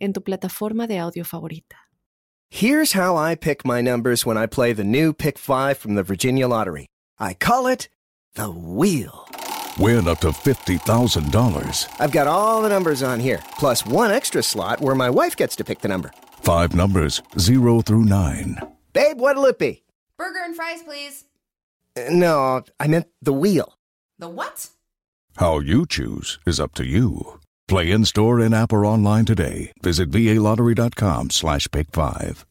en tu plataforma de audio favorita. Here's how I pick my numbers when I play the new Pick 5 from the Virginia Lottery. I call it the wheel. Win up to $50,000. I've got all the numbers on here, plus one extra slot where my wife gets to pick the number. Five numbers, 0 through 9. Babe, what'll it be? Burger and fries, please. Uh, no, I meant the wheel. The what? How you choose is up to you. Play in store, in app, or online today. Visit VALottery.com slash pick five.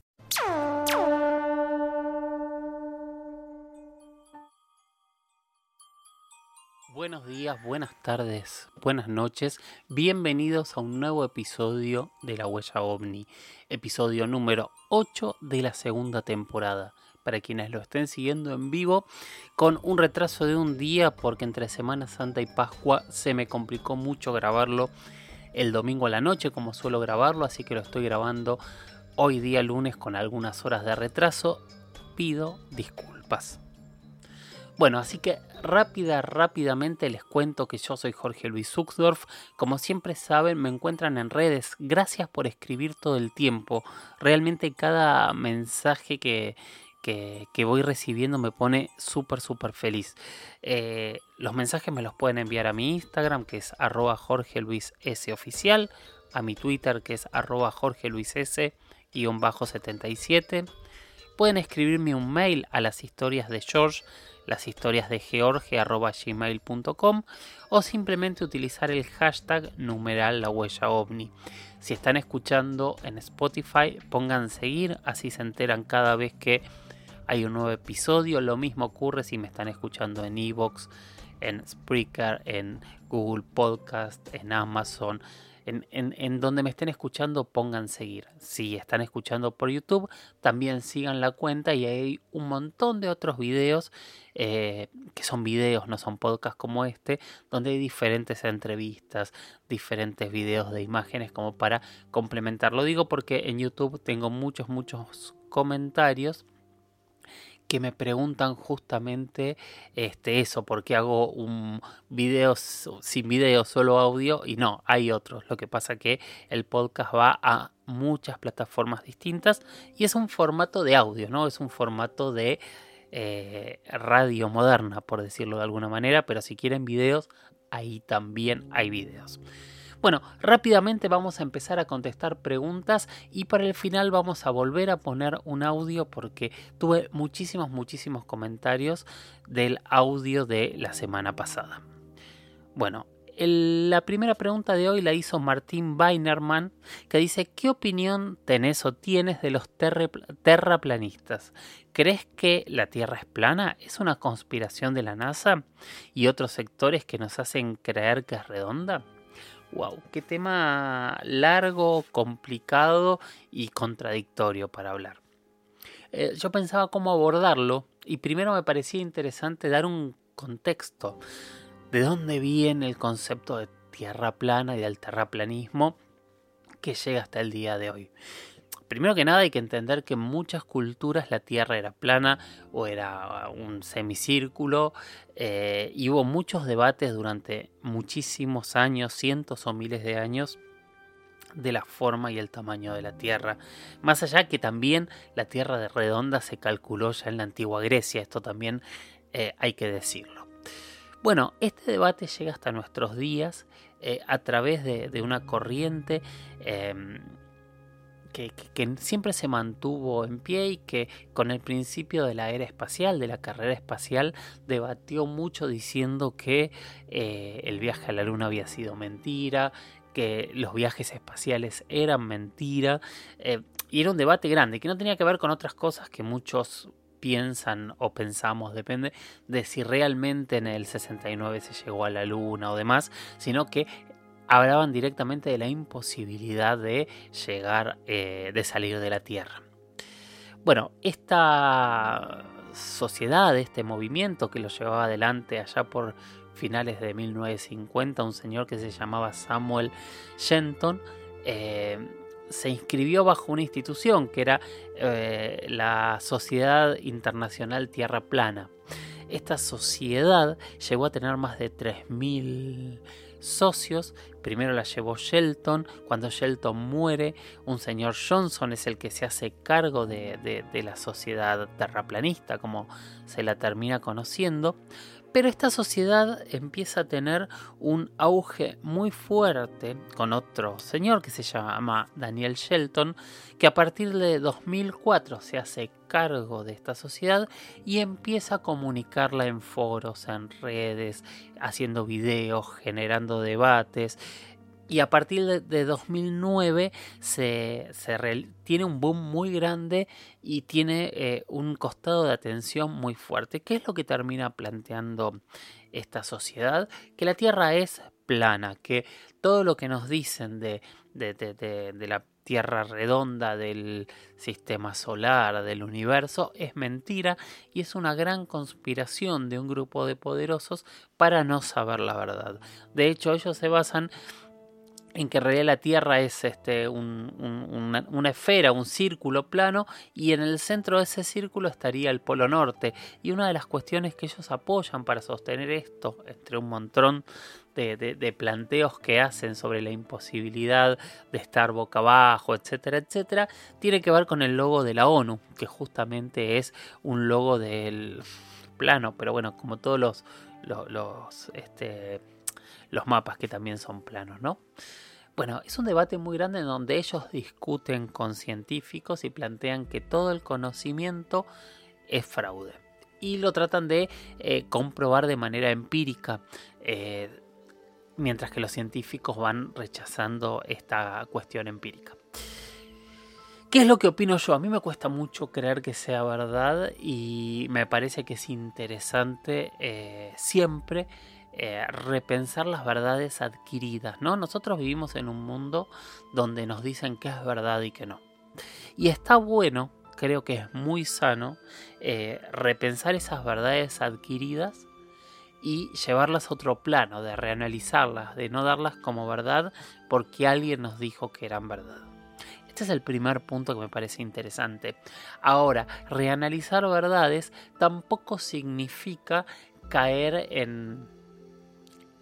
Buenos días, buenas tardes, buenas noches. Bienvenidos a un nuevo episodio de La Huella OVNI, episodio número 8 de la segunda temporada. Para quienes lo estén siguiendo en vivo, con un retraso de un día, porque entre Semana Santa y Pascua se me complicó mucho grabarlo el domingo a la noche, como suelo grabarlo, así que lo estoy grabando hoy día lunes con algunas horas de retraso. Pido disculpas. Bueno, así que rápida, rápidamente les cuento que yo soy Jorge Luis Zuxdorf. Como siempre saben, me encuentran en redes. Gracias por escribir todo el tiempo. Realmente cada mensaje que, que, voy recibiendo me pone súper, súper feliz. Eh, los mensajes me los pueden enviar a mi Instagram, que es arroba Jorge Luis S oficial, a mi Twitter, que es arroba Jorge Luis S, guion bajo 77. Pueden escribirme un mail a las historias de George las historias de george.gmail.com o simplemente utilizar el hashtag numeral la huella ovni. Si están escuchando en Spotify, pongan seguir, así se enteran cada vez que hay un nuevo episodio. Lo mismo ocurre si me están escuchando en Evox, en Spreaker, en Google Podcast, en Amazon, en, donde me estén escuchando pongan seguir. Si están escuchando por YouTube, también sigan la cuenta y hay un montón de otros videos eh, que son videos, no son podcasts como este, donde hay diferentes entrevistas, diferentes videos de imágenes como para complementar. Lo digo porque en YouTube tengo muchos, muchos comentarios que me preguntan justamente este, eso, porque hago un video sin video, solo audio, y no, hay otros. Lo que pasa que el podcast va a muchas plataformas distintas y es un formato de audio, ¿no? Es un formato de eh, radio moderna, por decirlo de alguna manera, pero si quieren videos, ahí también hay videos. Bueno, rápidamente vamos a empezar a contestar preguntas y para el final vamos a volver a poner un audio porque tuve muchísimos, muchísimos comentarios del audio de la semana pasada. Bueno, la primera pregunta de hoy la hizo Martín Weinerman, que dice, ¿qué opinión tenés o tienes de los terraplanistas? ¿Crees que la Tierra es plana? ¿Es una conspiración de la NASA y otros sectores que nos hacen creer que es redonda? Wow, qué tema largo, complicado y contradictorio para hablar. Eh, yo pensaba cómo abordarlo y primero me parecía interesante dar un contexto de dónde viene el concepto de tierra plana y del terraplanismo que llega hasta el día de hoy primero que nada hay que entender que en muchas culturas la Tierra era plana o era un semicírculo eh, y hubo muchos debates durante muchísimos años, cientos o miles de años de la forma y el tamaño de la Tierra. Más allá que también la Tierra de redonda se calculó ya en la antigua Grecia, esto también eh, hay que decirlo. Bueno, este debate llega hasta nuestros días eh, a través de, una corriente em, que, siempre se mantuvo en pie y que con el principio de la era espacial, de la carrera espacial, debatió mucho diciendo que eh, el viaje a la Luna había sido mentira, que los viajes espaciales eran mentira, eh, y era un debate grande, que no tenía que ver con otras cosas que muchos piensan o pensamos, depende de si realmente en el 69 se llegó a la luna o demás, sino que hablaban directamente de la imposibilidad de llegar, eh, de salir de la Tierra. Bueno, esta sociedad, este movimiento que lo llevaba adelante allá por finales de 1950, un señor que se llamaba Samuel Shenton, eh, se inscribió bajo una institución que era eh, la Sociedad Internacional Tierra Plana. Esta sociedad llegó a tener más de 3.000 socios. Primero la llevó Shelton. Cuando Shelton muere, un señor Johnson es el que se hace cargo de la sociedad terraplanista, como se la termina conociendo. Pero esta sociedad empieza a tener un auge muy fuerte con otro señor que se llama Daniel Shelton, que a partir de 2004 se hace cargo de esta sociedad y empieza a comunicarla en foros, en redes, haciendo videos, generando debates y a partir de, 2009 se, tiene un boom muy grande y tiene eh, un costado de atención muy fuerte. ¿Qué es lo que termina planteando esta sociedad? Que la Tierra es plana, que todo lo que nos dicen de, de la Tierra redonda, del sistema solar, del universo, es mentira y es una gran conspiración de un grupo de poderosos para no saber la verdad. De hecho, ellos se basan en que en realidad la Tierra es este, una, esfera, un círculo plano, y en el centro de ese círculo estaría el Polo Norte. Y una de las cuestiones que ellos apoyan para sostener esto, entre un montón de, planteos que hacen sobre la imposibilidad de estar boca abajo, etcétera, etcétera, tiene que ver con el logo de la ONU, que justamente es un logo del plano, pero bueno, como todos los, los, este, los mapas que también son planos, ¿no? Bueno, es un debate muy grande en donde ellos discuten con científicos y plantean que todo el conocimiento es fraude. Y lo tratan de eh, comprobar de manera empírica, eh, mientras que los científicos van rechazando esta cuestión empírica. ¿Qué es lo que opino yo? A mí me cuesta mucho creer que sea verdad y me parece que es interesante eh, siempre eh, repensar las verdades adquiridas, ¿no? Nosotros vivimos en un mundo donde nos dicen que es verdad y que no. Y está bueno, creo que es muy sano, eh, repensar esas verdades adquiridas y llevarlas a otro plano, de reanalizarlas, de no darlas como verdad porque alguien nos dijo que eran verdad. Este es el primer punto que me parece interesante. Ahora, reanalizar verdades tampoco significa caer en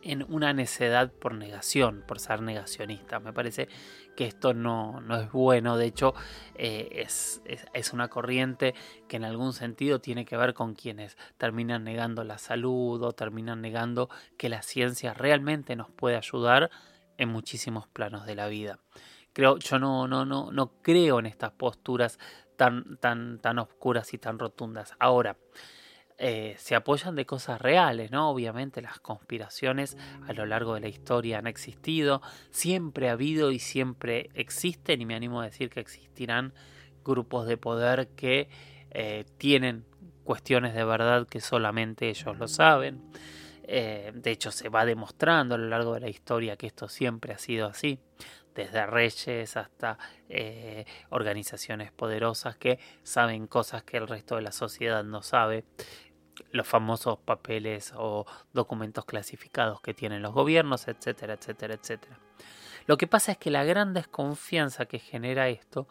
en una necedad por negación, por ser negacionista. Me parece que esto no, es bueno, de hecho eh, es, es, una corriente que en algún sentido tiene que ver con quienes terminan negando la salud o terminan negando que la ciencia realmente nos puede ayudar en muchísimos planos de la vida. Creo, yo no, no, no, no creo en estas posturas tan, tan, tan oscuras y tan rotundas. Ahora, eh, se apoyan de cosas reales, ¿no? Obviamente las conspiraciones a lo largo de la historia han existido, siempre ha habido y siempre existen, y me animo a decir que existirán grupos de poder que eh, tienen cuestiones de verdad que solamente ellos lo saben. Eh, de hecho, se va demostrando a lo largo de la historia que esto siempre ha sido así desde reyes hasta organizaciones poderosas que saben cosas que el resto de la sociedad no sabe los famosos papeles o documentos clasificados que tienen los gobiernos, etcétera, etcétera, etcétera. Lo que pasa es que la gran desconfianza que genera esto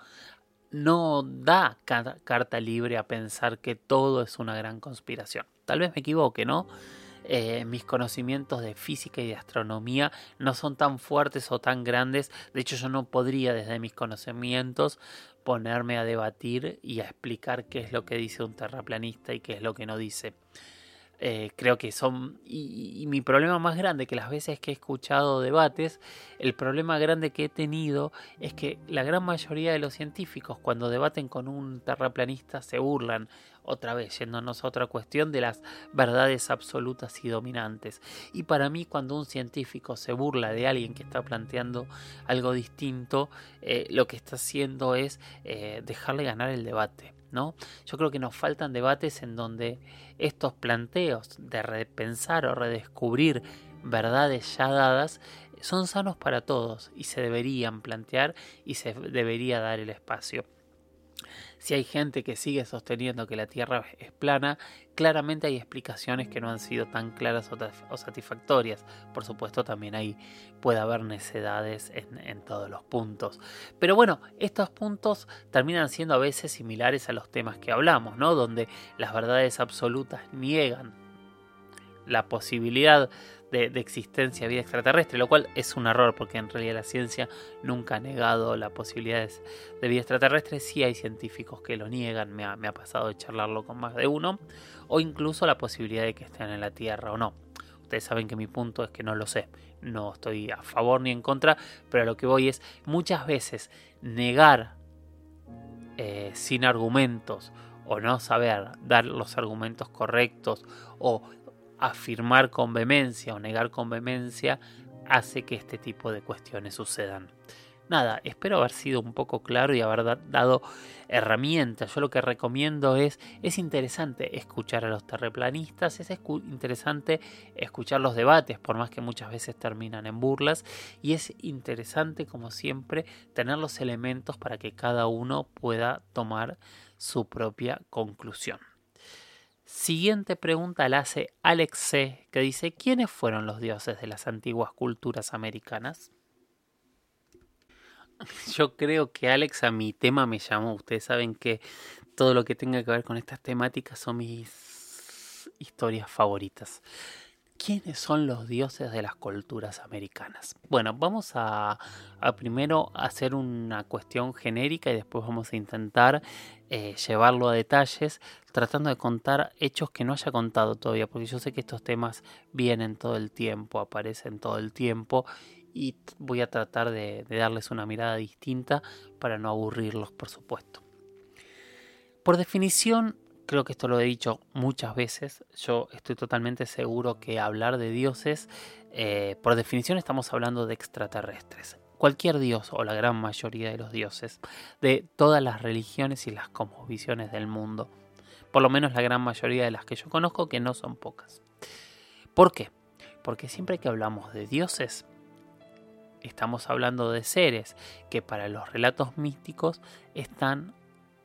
no da carta libre a pensar que todo es una gran conspiración. Tal vez me equivoque, ¿no? Eh, mis conocimientos de física y de astronomía no son tan fuertes o tan grandes. De hecho, yo no podría desde mis conocimientos ponerme a debatir y a explicar qué es lo que dice un terraplanista y qué es lo que no dice. Eh, creo que son... Y, y, mi problema más grande, que las veces que he escuchado debates, el problema grande que he tenido es que la gran mayoría de los científicos cuando debaten con un terraplanista se burlan otra vez yéndonos a otra cuestión de las verdades absolutas y dominantes. Y para mí cuando un científico se burla de alguien que está planteando algo distinto, eh, lo que está haciendo es eh, dejarle ganar el debate. ¿no? Yo creo que nos faltan debates en donde estos planteos de repensar o redescubrir verdades ya dadas son sanos para todos y se deberían plantear y se debería dar el espacio. Si hay gente que sigue sosteniendo que la Tierra es plana, claramente hay explicaciones que no han sido tan claras o satisfactorias. Por supuesto, también ahí puede haber necedades en, en, todos los puntos. Pero bueno, estos puntos terminan siendo a veces similares a los temas que hablamos, ¿no? Donde las verdades absolutas niegan la posibilidad de, existencia de vida extraterrestre, lo cual es un error porque en realidad la ciencia nunca ha negado la posibilidad de vida extraterrestre, sí hay científicos que lo niegan, me ha, pasado de charlarlo con más de uno, o incluso la posibilidad de que estén en la Tierra o no. Ustedes saben que mi punto es que no lo sé, no estoy a favor ni en contra, pero a lo que voy es muchas veces negar eh, sin argumentos o no saber dar los argumentos correctos o afirmar con vehemencia o negar con vehemencia hace que este tipo de cuestiones sucedan. Nada, espero haber sido un poco claro y haber dado herramientas. Yo lo que recomiendo es, es interesante escuchar a los terreplanistas, es interesante escuchar los debates, por más que muchas veces terminan en burlas, y es interesante, como siempre, tener los elementos para que cada uno pueda tomar su propia conclusión. Siguiente pregunta la hace Alex C., que dice, ¿quiénes fueron los dioses de las antiguas culturas americanas? Yo creo que Alex a mi tema me llamó. Ustedes saben que todo lo que tenga que ver con estas temáticas son mis historias favoritas. ¿Quiénes son los dioses de las culturas americanas? Bueno, vamos a, primero hacer una cuestión genérica y después vamos a intentar eh, llevarlo a detalles, tratando de contar hechos que no haya contado todavía, porque yo sé que estos temas vienen todo el tiempo, aparecen todo el tiempo y voy a tratar de darles una mirada distinta para no aburrirlos, por supuesto. Por definición, creo que esto lo he dicho muchas veces, yo estoy totalmente seguro que hablar de dioses, eh, por definición estamos hablando de extraterrestres. Cualquier dios o la gran mayoría de los dioses de todas las religiones y las cosmovisiones del mundo. Por lo menos la gran mayoría de las que yo conozco, que no son pocas. ¿Por qué? Porque siempre que hablamos de dioses, estamos hablando de seres que para los relatos místicos están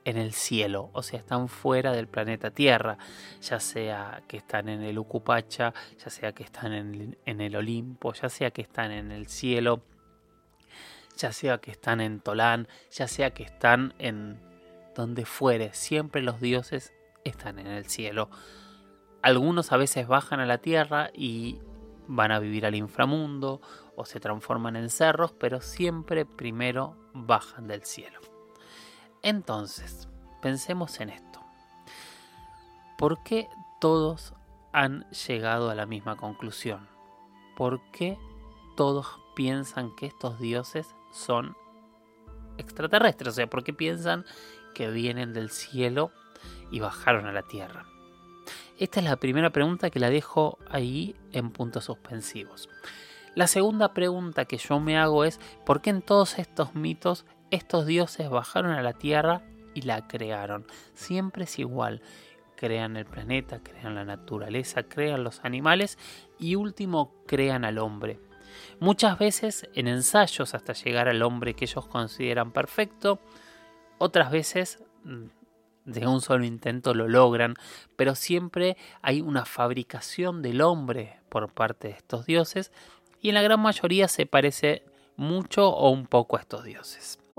en el cielo, o sea, están fuera del planeta Tierra, ya sea que están en el Ucupacha, ya sea que están en, el Olimpo, ya sea que están en el cielo, ya sea que están en Tolán, ya sea que están en donde fuere, siempre los dioses están en el cielo. Algunos a veces bajan a la tierra y van a vivir al inframundo o se transforman en cerros, pero siempre primero bajan del cielo. Entonces, pensemos en esto. ¿Por qué todos han llegado a la misma conclusión? ¿Por qué todos piensan que estos dioses son extraterrestres? O sea, ¿por qué piensan que vienen del cielo y bajaron a la tierra? Esta es la primera pregunta que la dejo ahí en puntos suspensivos. La segunda pregunta que yo me hago es, ¿por qué en todos estos mitos estos dioses bajaron a la Tierra y la crearon. Siempre es igual. Crean el planeta, crean la naturaleza, crean los animales y último crean al hombre. Muchas veces en ensayos hasta llegar al hombre que ellos consideran perfecto, otras veces mm, de un solo intento lo logran, pero siempre hay una fabricación del hombre por parte de estos dioses y en la gran mayoría se parece mucho o un poco a estos dioses.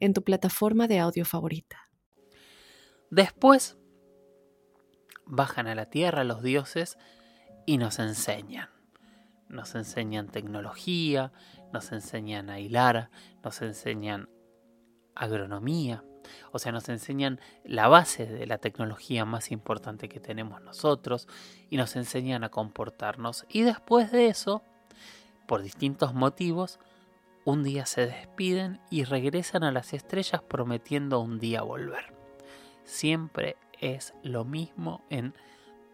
en tu plataforma de audio favorita. Después bajan a la tierra los dioses y nos enseñan. Nos enseñan tecnología, nos enseñan a hilar, nos enseñan agronomía, o sea, nos enseñan la base de la tecnología más importante que tenemos nosotros y nos enseñan a comportarnos. Y después de eso, por distintos motivos, un día se despiden y regresan a las estrellas prometiendo un día volver. Siempre es lo mismo en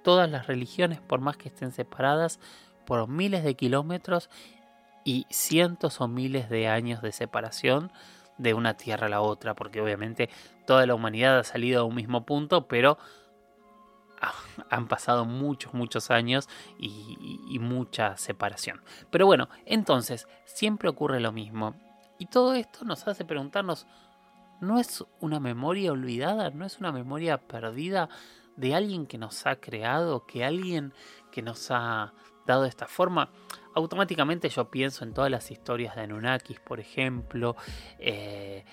todas las religiones, por más que estén separadas por miles de kilómetros y cientos o miles de años de separación de una tierra a la otra, porque obviamente toda la humanidad ha salido a un mismo punto, pero han pasado muchos, muchos años y, mucha separación. Pero bueno, entonces, siempre ocurre lo mismo. Y todo esto nos hace preguntarnos, ¿no es una memoria olvidada? ¿No es una memoria perdida de alguien que nos ha creado? ¿Que alguien que nos ha dado de esta forma? Automáticamente yo pienso en todas las historias de Anunnakis, por ejemplo, eh,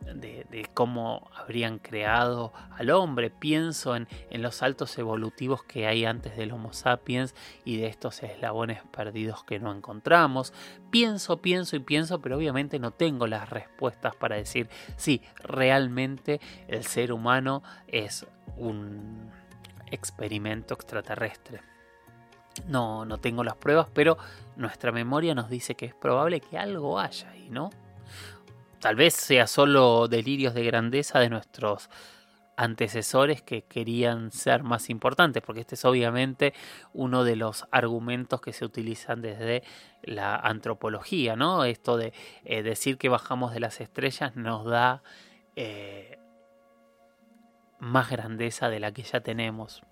de, cómo habrían creado al hombre. Pienso en, los saltos evolutivos que hay antes del Homo sapiens y de estos eslabones perdidos que no encontramos. Pienso, pienso y pienso, pero obviamente no tengo las respuestas para decir si realmente el ser humano es un experimento extraterrestre. No, no tengo las pruebas, pero nuestra memoria nos dice que es probable que algo haya ahí, ¿no? Tal vez sea solo delirios de grandeza de nuestros antecesores que querían ser más importantes, porque este es obviamente uno de los argumentos que se utilizan desde la antropología, ¿no? Esto de eh, decir que bajamos de las estrellas nos da eh, más grandeza de la que ya tenemos.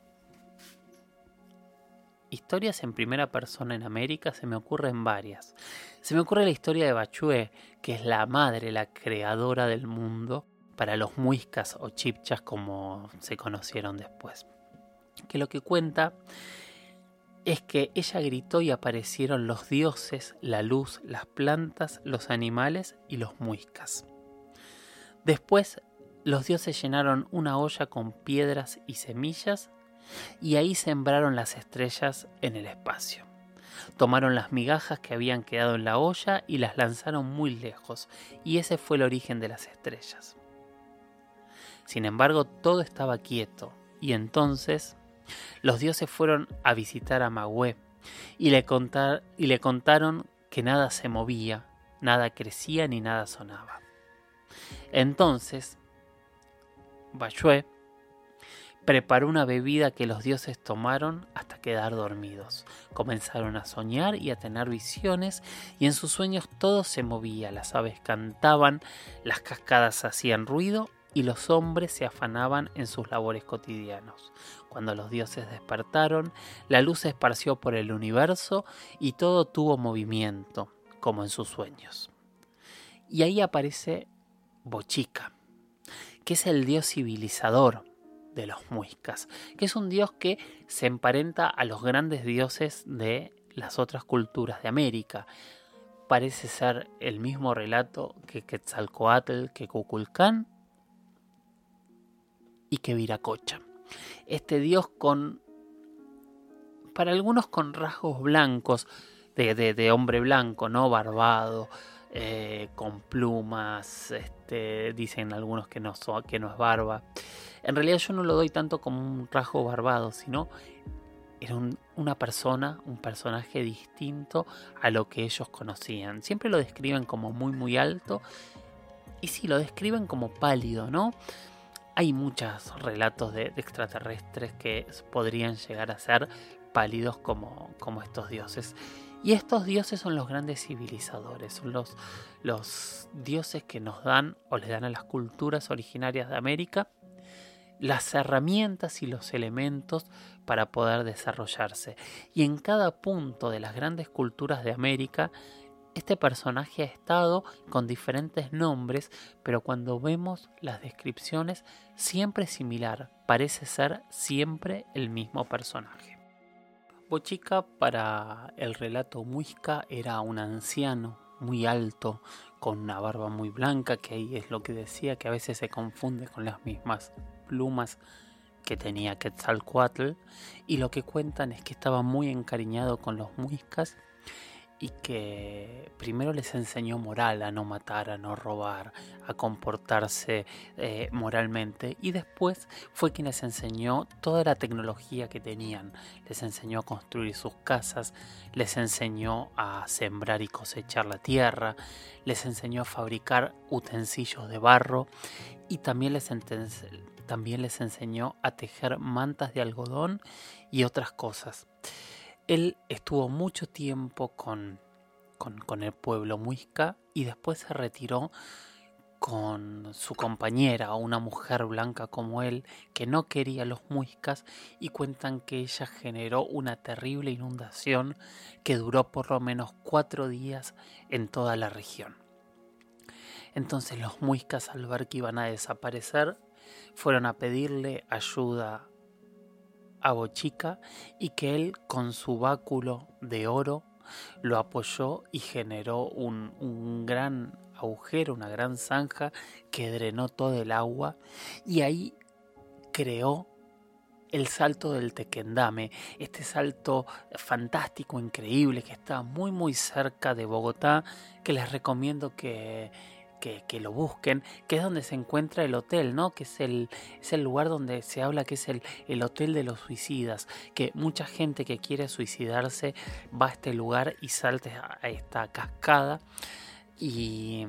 Historias en primera persona en América se me ocurren varias. Se me ocurre la historia de Bachue, que es la madre, la creadora del mundo para los muiscas o chipchas como se conocieron después. Que lo que cuenta es que ella gritó y aparecieron los dioses, la luz, las plantas, los animales y los muiscas. Después los dioses llenaron una olla con piedras y semillas y ahí sembraron las estrellas en el espacio. Tomaron las migajas que habían quedado en la olla y las lanzaron muy lejos, y ese fue el origen de las estrellas. Sin embargo, todo estaba quieto, y entonces los dioses fueron a visitar a Magüe y le, y le contaron que nada se movía, nada crecía ni nada sonaba. Entonces, Bayue preparó una bebida que los dioses tomaron hasta quedar dormidos. Comenzaron a soñar y a tener visiones y en sus sueños todo se movía, las aves cantaban, las cascadas hacían ruido y los hombres se afanaban en sus labores cotidianos. Cuando los dioses despertaron, la luz se esparció por el universo y todo tuvo movimiento, como en sus sueños. Y ahí aparece Bochica, que es el dios civilizador, de los muiscas, que es un dios que se emparenta a los grandes dioses de las otras culturas de América. Parece ser el mismo relato que Quetzalcoatl, que Cuculcán y que Viracocha. Este dios con, para algunos con rasgos blancos, de, de hombre blanco, no barbado, eh, con plumas, este, dicen algunos que no, que no es barba. En realidad yo no lo doy tanto como un rasgo barbado, sino era una persona, un personaje distinto a lo que ellos conocían. Siempre lo describen como muy muy alto y sí, lo describen como pálido, ¿no? Hay muchos relatos de, extraterrestres que podrían llegar a ser pálidos como estos dioses. Y estos dioses son los grandes civilizadores, son los, dioses que nos dan o le dan a las culturas originarias de América las herramientas y los elementos para poder desarrollarse. Y en cada punto de las grandes culturas de América, este personaje ha estado con diferentes nombres, pero cuando vemos las descripciones siempre es similar, parece ser siempre el mismo personaje. Bochica para el relato muisca era un anciano muy alto, con una barba muy blanca, que ahí es lo que decía, que a veces se confunde con las mismas plumas que tenía Quetzalcoatl, y lo que cuentan es que estaba muy encariñado con los muiscas y que primero les enseñó moral a no matar, a no robar, a comportarse eh, moralmente y después fue quien les enseñó toda la tecnología que tenían, les enseñó a construir sus casas, les enseñó a sembrar y cosechar la tierra, les enseñó a fabricar utensilios de barro y también les, también les enseñó a tejer mantas de algodón y otras cosas. Él estuvo mucho tiempo con, con, el pueblo muisca y después se retiró con su compañera, una mujer blanca como él, que no quería los muiscas, y cuentan que ella generó una terrible inundación que duró por lo menos cuatro días en toda la región. Entonces los muiscas al ver que iban a desaparecer, fueron a pedirle ayuda a Bochica y que él con su báculo de oro lo apoyó y generó un, gran agujero, una gran zanja que drenó todo el agua y ahí creó el salto del Tequendame, este salto fantástico, increíble, que está muy muy cerca de Bogotá, que les recomiendo que, que, lo busquen, que es donde se encuentra el hotel, ¿no? Que es el, es el lugar donde se habla que es el, el hotel de los suicidas, que mucha gente que quiere suicidarse va a este lugar y salta a esta cascada. Y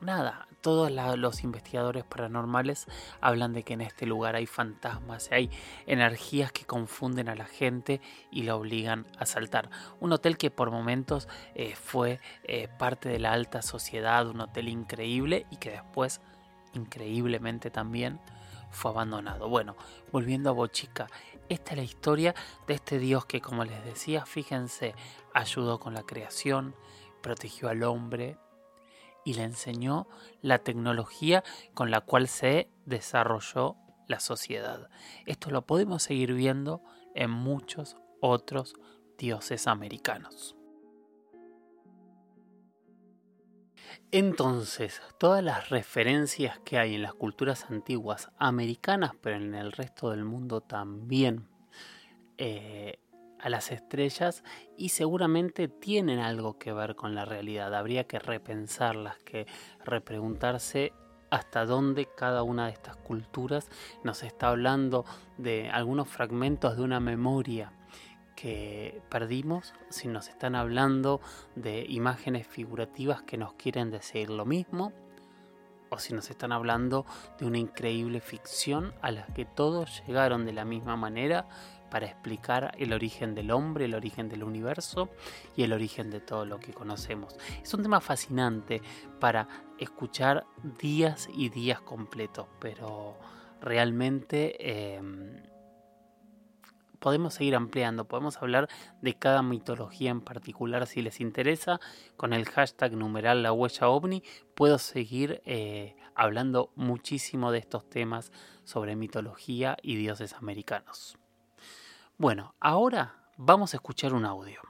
nada, todos los investigadores paranormales hablan de que en este lugar hay fantasmas, hay energías que confunden a la gente y la obligan a saltar. Un hotel que por momentos eh, fue eh, parte de la alta sociedad, un hotel increíble y que después, increíblemente también, fue abandonado. Bueno, volviendo a Bochica, esta es la historia de este dios que, como les decía, fíjense, ayudó con la creación, protegió al hombre, y le enseñó la tecnología con la cual se desarrolló la sociedad. Esto lo podemos seguir viendo en muchos otros dioses americanos. Entonces, todas las referencias que hay en las culturas antiguas americanas, pero en el resto del mundo también, eh, a las estrellas y seguramente tienen algo que ver con la realidad. Habría que repensarlas, que repreguntarse hasta dónde cada una de estas culturas nos está hablando de algunos fragmentos de una memoria que perdimos, si nos están hablando de imágenes figurativas que nos quieren decir lo mismo, o si nos están hablando de una increíble ficción a la que todos llegaron de la misma manera para explicar el origen del hombre, el origen del universo y el origen de todo lo que conocemos. Es un tema fascinante para escuchar días y días completos, pero realmente em, podemos seguir ampliando, podemos hablar de cada mitología en particular si les interesa. Con el hashtag numeral la huella ovni puedo seguir eh, hablando muchísimo de estos temas sobre mitología y dioses americanos. Bueno, ahora vamos a escuchar un audio.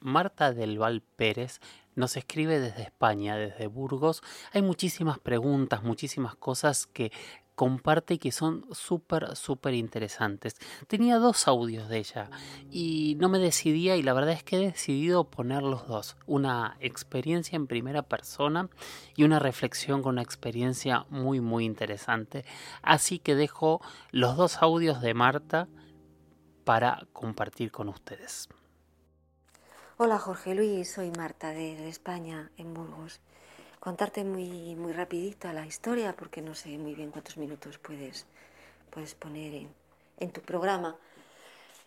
Marta del Val Pérez nos escribe desde España, desde Burgos. Hay muchísimas preguntas, muchísimas cosas que comparte y que son súper, súper interesantes. Tenía dos audios de ella y no me decidía y la verdad es que he decidido poner los dos. Una experiencia en primera persona y una reflexión con una experiencia muy, muy interesante. Así que dejo los dos audios de Marta para compartir con ustedes. Hola Jorge Luis, soy Marta de, España, en Burgos. Contarte muy, muy rapidito la historia porque no sé muy bien cuántos minutos puedes, puedes poner en, tu programa.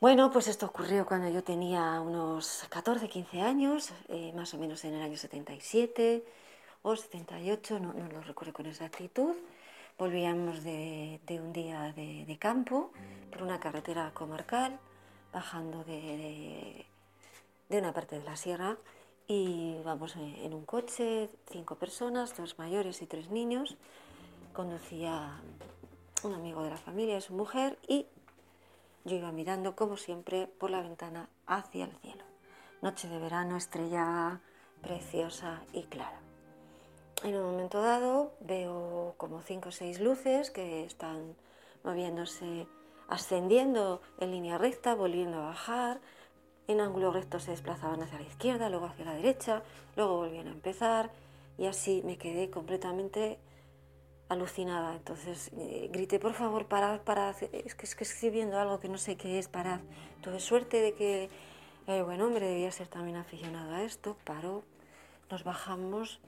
Bueno, pues esto ocurrió cuando yo tenía unos 14, 15 años, eh, más o menos en el año 77 o 78, no, no lo recuerdo con exactitud. Volvíamos de, un día de, campo por una carretera comarcal, bajando de, una parte de la sierra y vamos en un coche, cinco personas, dos mayores y tres niños. Conducía un amigo de la familia y su mujer y yo iba mirando como siempre por la ventana hacia el cielo. Noche de verano, estrella preciosa y clara. En un momento dado veo como cinco o seis luces que están moviéndose, ascendiendo en línea recta, volviendo a bajar, en ángulo recto se desplazaban hacia la izquierda, luego hacia la derecha, luego volvían a empezar y así me quedé completamente alucinada. Entonces eh, grité, por favor, parad, parad, es que, es estoy viendo algo que no sé qué es, parad. Tuve suerte de que el buen hombre debía ser también aficionado a esto, paró, nos bajamos,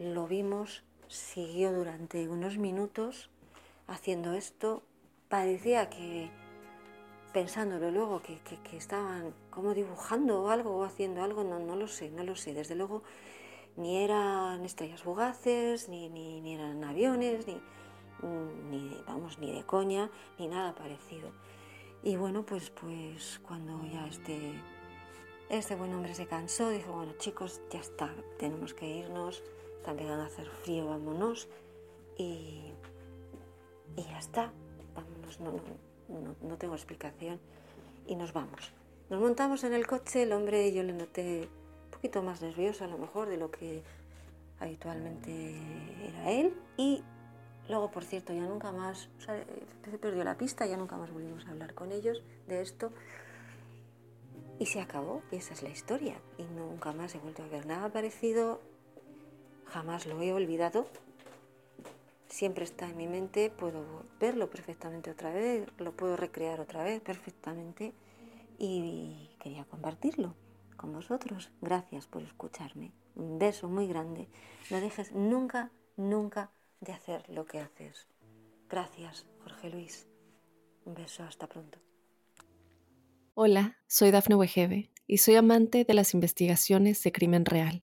lo vimos, siguió durante unos minutos haciendo esto. Parecía que, pensándolo luego, que, que, estaban como dibujando algo o haciendo algo, no, no lo sé, no lo sé. Desde luego ni eran estrellas fugaces, ni, ni, ni eran aviones, ni, ni, vamos, ni de coña, ni nada parecido. Y bueno, pues, pues cuando ya este, este buen hombre se cansó, dijo, bueno chicos, ya está, tenemos que irnos, está empezando a hacer frío, vámonos. Y, y ya está, vámonos, no, no, no tengo explicación. Y nos vamos. Nos montamos en el coche, el hombre, yo le noté poquito más nervioso a lo mejor de lo que habitualmente era él. Y luego, por cierto, ya nunca más, se perdió la pista, ya nunca más volvimos a hablar con ellos de esto. Y se acabó, y esa es la historia. Y nunca más he vuelto a ver nada parecido, jamás lo he olvidado. Siempre está en mi mente, puedo verlo perfectamente otra vez, lo puedo recrear otra vez perfectamente y quería compartirlo con vosotros. Gracias por escucharme. Un beso muy grande. No dejes nunca, nunca de hacer lo que haces. Gracias, Jorge Luis. Un beso, hasta pronto. Hola, soy Dafne Wegebe y soy amante de las investigaciones de crimen real.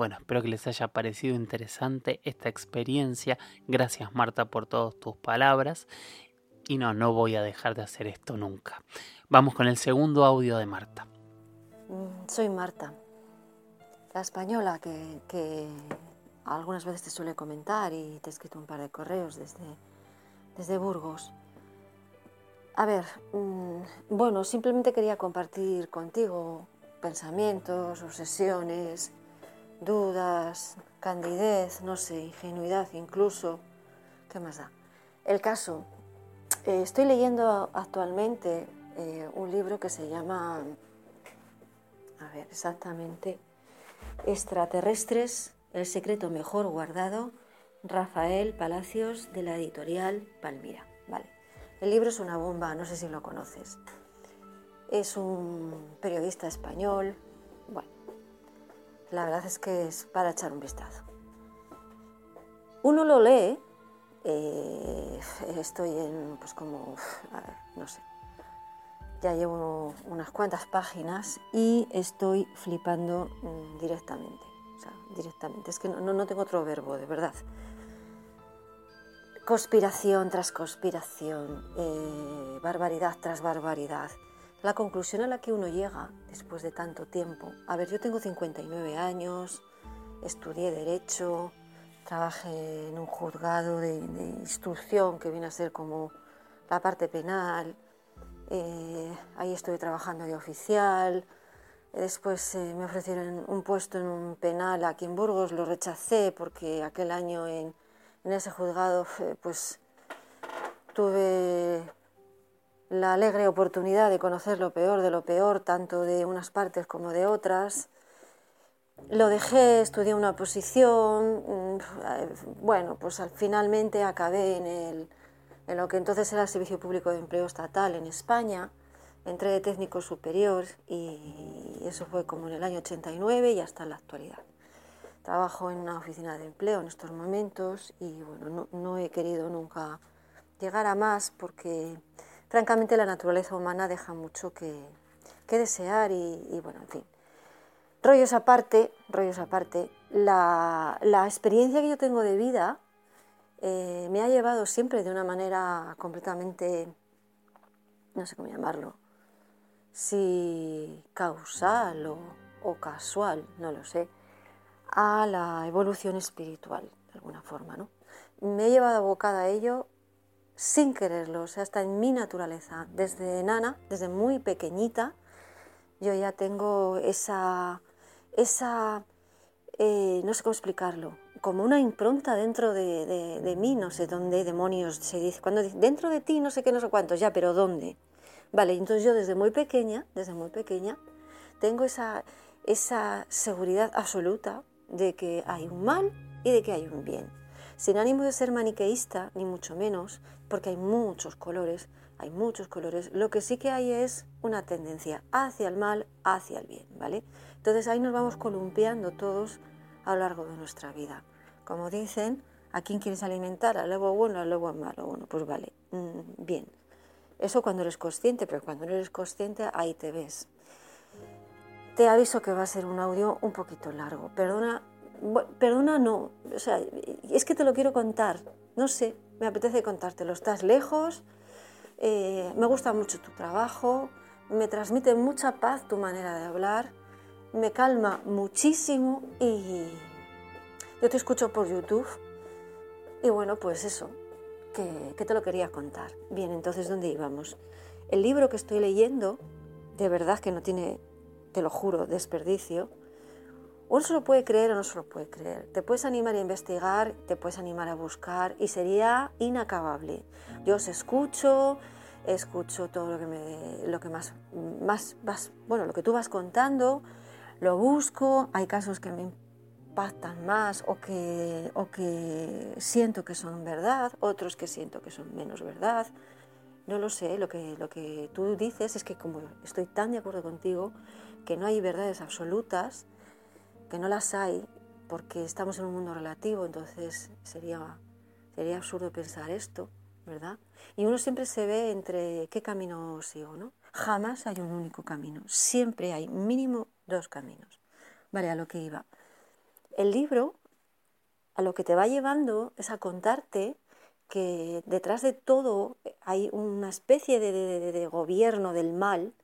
Bueno, espero que les haya parecido interesante esta experiencia. Gracias Marta por todas tus palabras. Y no, no voy a dejar de hacer esto nunca. Vamos con el segundo audio de Marta. Mm, soy Marta la española que, algunas veces te suele comentar y te he escrito un par de correos desde, desde Burgos. A ver, mm, bueno, simplemente quería compartir contigo pensamientos, obsesiones, dudas, candidez, no sé, ingenuidad incluso. ¿Qué más da? El caso, eh, estoy leyendo actualmente eh, un libro que se llama, a ver, exactamente, Extraterrestres, el secreto mejor guardado, Rafael Palacios de la editorial Palmira. Vale. El libro es una bomba, no sé si lo conoces. Es un periodista español. La verdad es que es para echar un vistazo. Uno lo lee, eh, estoy en, pues como, no sé, ya llevo unas cuantas páginas y estoy flipando mm, directamente. O sea, directamente. Es que no, no tengo otro verbo, de verdad. Conspiración tras conspiración, eh, barbaridad tras barbaridad. La conclusión a la que uno llega después de tanto tiempo. A ver, yo tengo 59 años, estudié Derecho, trabajé en un juzgado de instrucción que viene a ser como la parte penal, eh, ahí estuve trabajando de oficial. Después eh, me ofrecieron un puesto en un penal aquí en Burgos, lo rechacé porque aquel año en, en ese juzgado pues tuve la alegre oportunidad de conocer lo peor de lo peor, tanto de unas partes como de otras. Lo dejé, estudié una posición, mm, bueno, pues finalmente acabé en el, en lo que entonces era el Servicio Público de Empleo Estatal en España. Entré de técnico superior y eso fue como en el año 89 y hasta la actualidad. Trabajo en una oficina de empleo en estos momentos y bueno, no, he querido nunca llegar a más porque francamente la naturaleza humana deja mucho que, desear y, bueno, en fin. Rollos aparte, rollos aparte, la, experiencia que yo tengo de vida eh, me ha llevado siempre de una manera completamente, no sé cómo llamarlo, si causal o, casual, no lo sé, a la evolución espiritual, de alguna forma, ¿no? Me he llevado abocada a ello sin quererlo, o sea, está en mi naturaleza. Desde nana, desde muy pequeñita, yo ya tengo esa, esa eh, no sé cómo explicarlo, como una impronta dentro de, mí, no sé dónde demonios se dice, cuando dice, dentro de ti no sé qué, no sé cuántos, ya, pero ¿dónde? Vale, entonces yo desde muy pequeña, desde muy pequeña, tengo esa, esa seguridad absoluta de que hay un mal y de que hay un bien. Sin ánimo de ser maniqueísta, ni mucho menos, porque hay muchos colores, hay muchos colores, lo que sí que hay es una tendencia hacia el mal, hacia el bien, ¿vale? Entonces ahí nos vamos columpiando todos a lo largo de nuestra vida. Como dicen, ¿a quién quieres alimentar? ¿Al lobo bueno al lobo malo? Bueno, pues vale, mm, bien. Eso cuando eres consciente, pero cuando no eres consciente, ahí te ves. Te aviso que va a ser un audio un poquito largo. Perdona, perdona no, o sea, es que te lo quiero contar. No sé, me apetece contártelo. Estás lejos, eh, me gusta mucho tu trabajo, me transmite mucha paz tu manera de hablar, me calma muchísimo y yo te escucho por YouTube y bueno, pues eso, que, te lo quería contar. Bien, entonces, ¿dónde íbamos? El libro que estoy leyendo, de verdad que no tiene, te lo juro, desperdicio. Uno se lo puede creer o no se puede creer. Te puedes animar a investigar, te puedes animar a buscar y sería inacabable. Yo os escucho, escucho todo lo que, me, lo que más, más vas, bueno, lo que tú vas contando, lo busco, hay casos que me impactan más o que, o que siento que son verdad, otros que siento que son menos verdad. No lo sé, lo que, lo que tú dices es que como estoy tan de acuerdo contigo, que no hay verdades absolutas, que no las hay, porque estamos en un mundo relativo, entonces sería, sería absurdo pensar esto, ¿verdad? Y uno siempre se ve entre qué camino sigo, ¿no? Jamás hay un único camino, siempre hay mínimo dos caminos. Vale, a lo que iba. El libro a lo que te va llevando es a contarte que detrás de todo hay una especie de, gobierno del mal.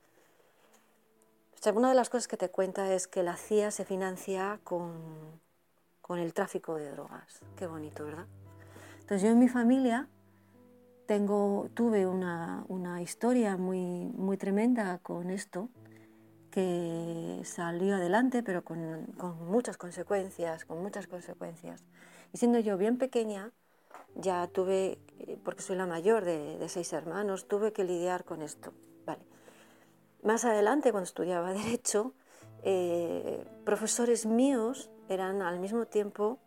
Una de las cosas que te cuenta es que la CIA se financia con, con el tráfico de drogas. Qué bonito, ¿verdad? Entonces yo en mi familia tengo, tuve una, una historia muy, muy tremenda con esto que salió adelante, pero con, con, muchas consecuencias, con muchas consecuencias. Y siendo yo bien pequeña, ya tuve, porque soy la mayor de, de, seis hermanos, tuve que lidiar con esto. Vale. Más adelante, cuando estudiaba Derecho, eh, profesores míos eran al mismo tiempo,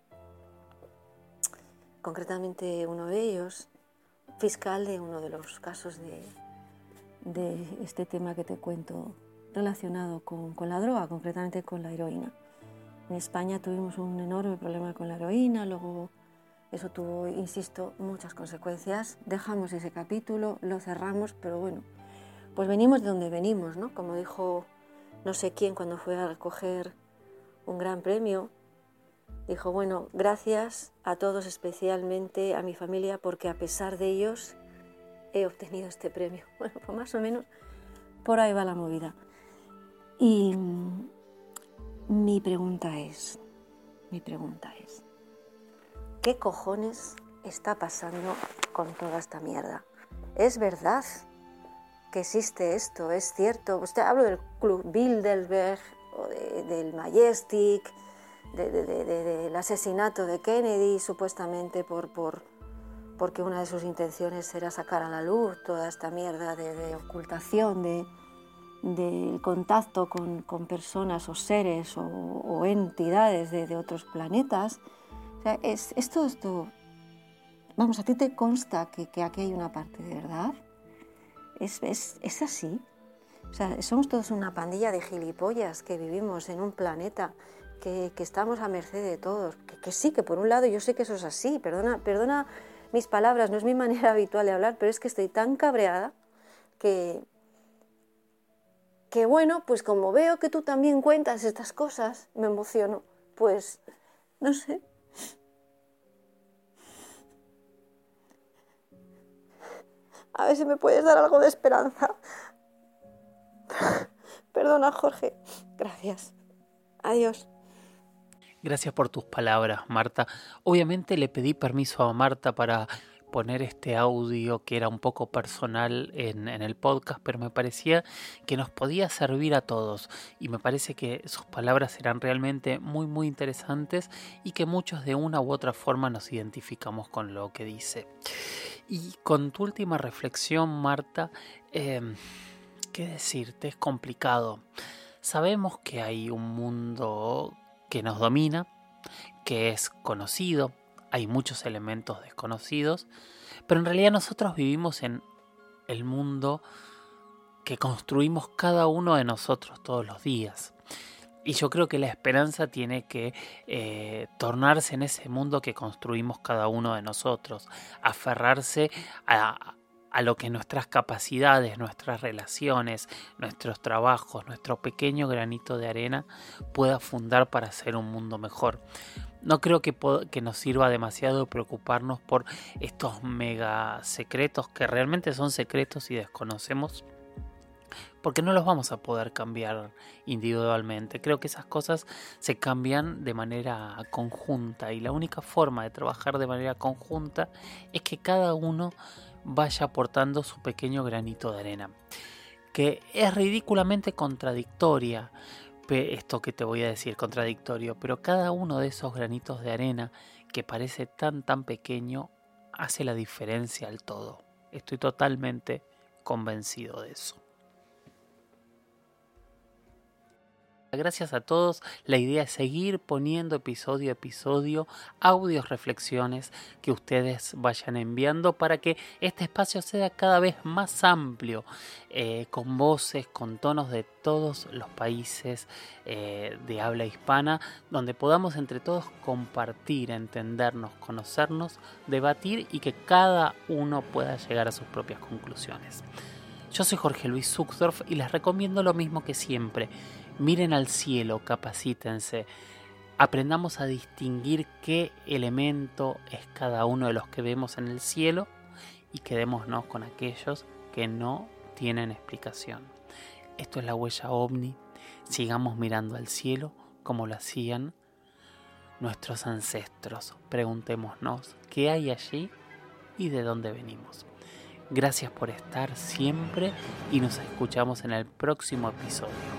concretamente uno de ellos, fiscal de uno de los casos de, este tema que te cuento relacionado con, con, la droga, concretamente con la heroína. En España tuvimos un enorme problema con la heroína, luego eso tuvo, insisto, muchas consecuencias. Dejamos ese capítulo, lo cerramos, pero bueno, pues venimos de donde venimos, ¿no? Como dijo no sé quién cuando fue a recoger un gran premio, dijo, bueno, gracias a todos, especialmente a mi familia, porque a pesar de ellos he obtenido este premio. Bueno, pues más o menos por ahí va la movida. Y mi pregunta es, mi pregunta es, ¿qué cojones está pasando con toda esta mierda? ¿Es verdad que existe esto? ¿Es cierto? Usted hablo del Club Bilderberg, o del Majestic, del asesinato de Kennedy, supuestamente por, por, porque una de sus intenciones era sacar a la luz toda esta mierda de ocultación, de del contacto con, personas o seres o, entidades de, otros planetas. O sea, es, esto, esto, vamos, a ti te consta que, aquí hay una parte de verdad. Es, es, así. O sea, somos todos una pandilla de gilipollas que vivimos en un planeta que, estamos a merced de todos. Que, que, sí, que por un lado yo sé que eso es así. Perdona, perdona mis palabras, no es mi manera habitual de hablar, pero es que estoy tan cabreada que, que bueno, pues como veo que tú también cuentas estas cosas, me emociono, pues no sé. A ver si me puedes dar algo de esperanza. Perdona, Jorge. Gracias. Adiós. Gracias por tus palabras, Marta. Obviamente le pedí permiso a Marta para poner este audio que era un poco personal en, el podcast, pero me parecía que nos podía servir a todos y me parece que sus palabras eran realmente muy muy interesantes y que muchos de una u otra forma nos identificamos con lo que dice. Y con tu última reflexión, Marta, eh, ¿qué decirte? Es complicado. Sabemos que hay un mundo que nos domina, que es conocido, hay muchos elementos desconocidos, pero en realidad nosotros vivimos en el mundo que construimos cada uno de nosotros todos los días. Y yo creo que la esperanza tiene que eh, tornarse en ese mundo que construimos cada uno de nosotros, aferrarse a, a lo que nuestras capacidades, nuestras relaciones, nuestros trabajos, nuestro pequeño granito de arena pueda fundar para hacer un mundo mejor. No creo que, que, nos sirva demasiado preocuparnos por estos mega secretos que realmente son secretos y desconocemos porque no los vamos a poder cambiar individualmente. Creo que esas cosas se cambian de manera conjunta y la única forma de trabajar de manera conjunta es que cada uno vaya aportando su pequeño granito de arena. Que es ridículamente contradictoria esto que te voy a decir, contradictorio, pero cada uno de esos granitos de arena que parece tan tan pequeño hace la diferencia al todo. Estoy totalmente convencido de eso. Gracias a todos. La idea es seguir poniendo episodio a episodio audios, reflexiones que ustedes vayan enviando para que este espacio sea cada vez más amplio, eh, con voces, con tonos de todos los países eh, de habla hispana, donde podamos entre todos compartir, entendernos, conocernos, debatir y que cada uno pueda llegar a sus propias conclusiones. Yo soy Jorge Luis Zuxdorf y les recomiendo lo mismo que siempre Miren al cielo, capacítense, aprendamos a distinguir qué elemento es cada uno de los que vemos en el cielo y quedémonos con aquellos que no tienen explicación. Esto es la huella ovni, sigamos mirando al cielo como lo hacían nuestros ancestros. Preguntémonos qué hay allí y de dónde venimos. Gracias por estar siempre y nos escuchamos en el próximo episodio.